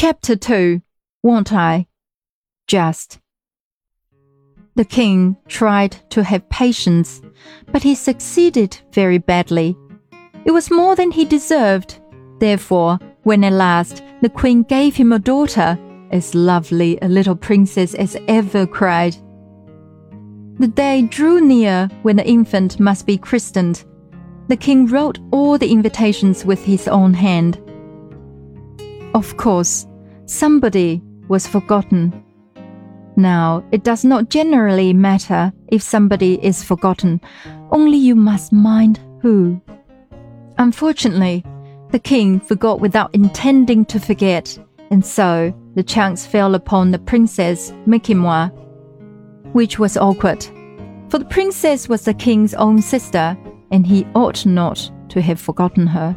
Chapter 2 Won't I? Just. The king tried to have patience, but he succeeded very badly. It was more than he deserved. Therefore, when at last the queen gave him a daughter, as lovely a little princess as ever cried. The day drew near when the infant must be christened. The king wrote all the invitations with his own hand. Of course, somebody was forgotten. Now, it does not generally matter if somebody is forgotten, only you must mind who. Unfortunately, the king forgot without intending to forget, and so the chance fell upon the princess Makemnoit, which was awkward. For the princess was the king's own sister, and he ought not to have forgotten her.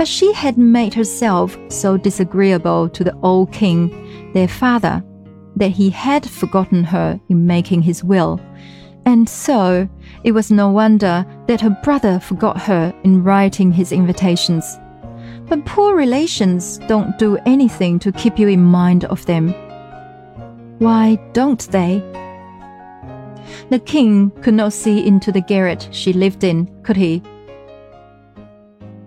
But she had made herself so disagreeable to the old king, their father, that he had forgotten her in making his will. And so it was no wonder that her brother forgot her in writing his invitations. But poor relations don't do anything to keep you in mind of them. Why don't they? The king could not see into the garret she lived in, could he?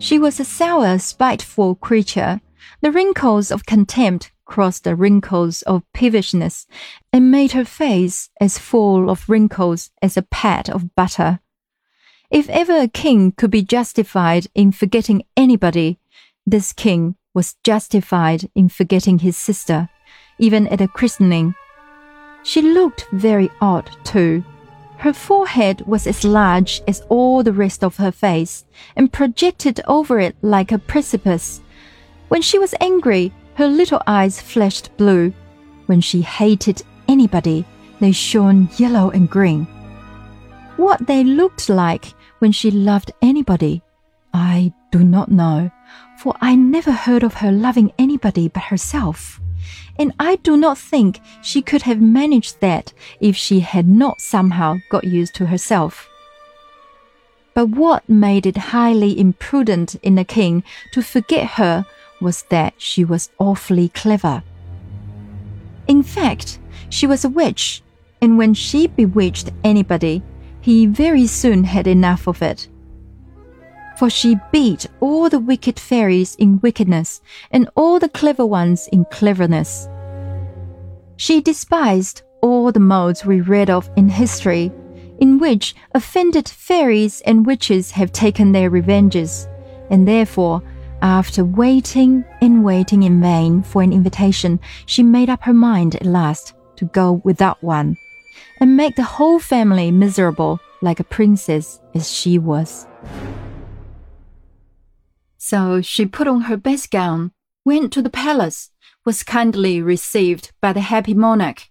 She was a sour, spiteful creature. The wrinkles of contempt crossed the wrinkles of peevishness and made her face as full of wrinkles as a pat of butter. If ever a king could be justified in forgetting anybody, this king was justified in forgetting his sister, even at a christening. She looked very odd, too. Her forehead was as large as all the rest of her face and projected over it like a precipice. When she was angry, her little eyes flashed blue. When she hated anybody, they shone yellow and green. What they looked like when she loved anybody, I do not know, for I never heard of her loving anybody but herself. And I do not think she could have managed that if she had not somehow got used to herself. But what made it highly imprudent in the king to forget her was that she was awfully clever. In fact, she was a witch, and when she bewitched anybody, he very soon had enough of it. For she beat all the wicked fairies in wickedness and all the clever ones in cleverness. She despised all the modes we read of in history, in which offended fairies and witches have taken their revenges, and therefore after waiting and waiting in vain for an invitation, she made up her mind at last to go without one and make the whole family miserable like a princess as she was. So she put on her best gown, went to the palace, was kindly received by the happy monarch,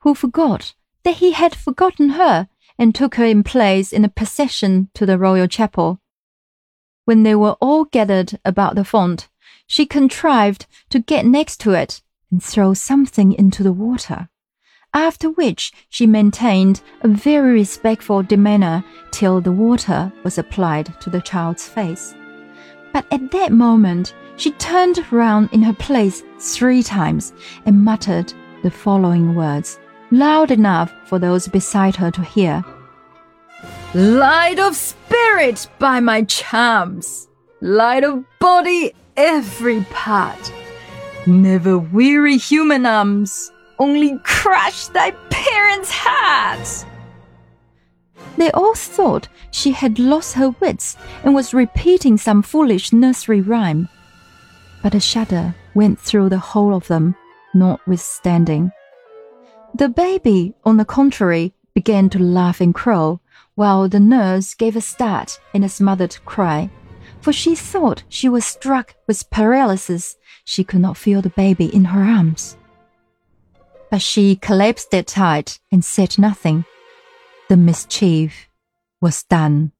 who forgot that he had forgotten her and took her in place in a procession to the royal chapel. When they were all gathered about the font, she contrived to get next to it and throw something into the water. After which she maintained a very respectful demeanor till the water was applied to the child's face. But at that moment, she turned round in her place three times and muttered the following words, loud enough for those beside her to hear. Light of spirit by my charms, light of body every part. Never weary human arms, only crush thy parents' hearts. They all thought she had lost her wits and was repeating some foolish nursery rhyme. But a shudder went through the whole of them, notwithstanding. The baby, on the contrary, began to laugh and crow while the nurse gave a start and a smothered cry, for she thought she was struck with paralysis. She could not feel the baby in her arms. But she collapsed it tight and said nothing. The mischief was done.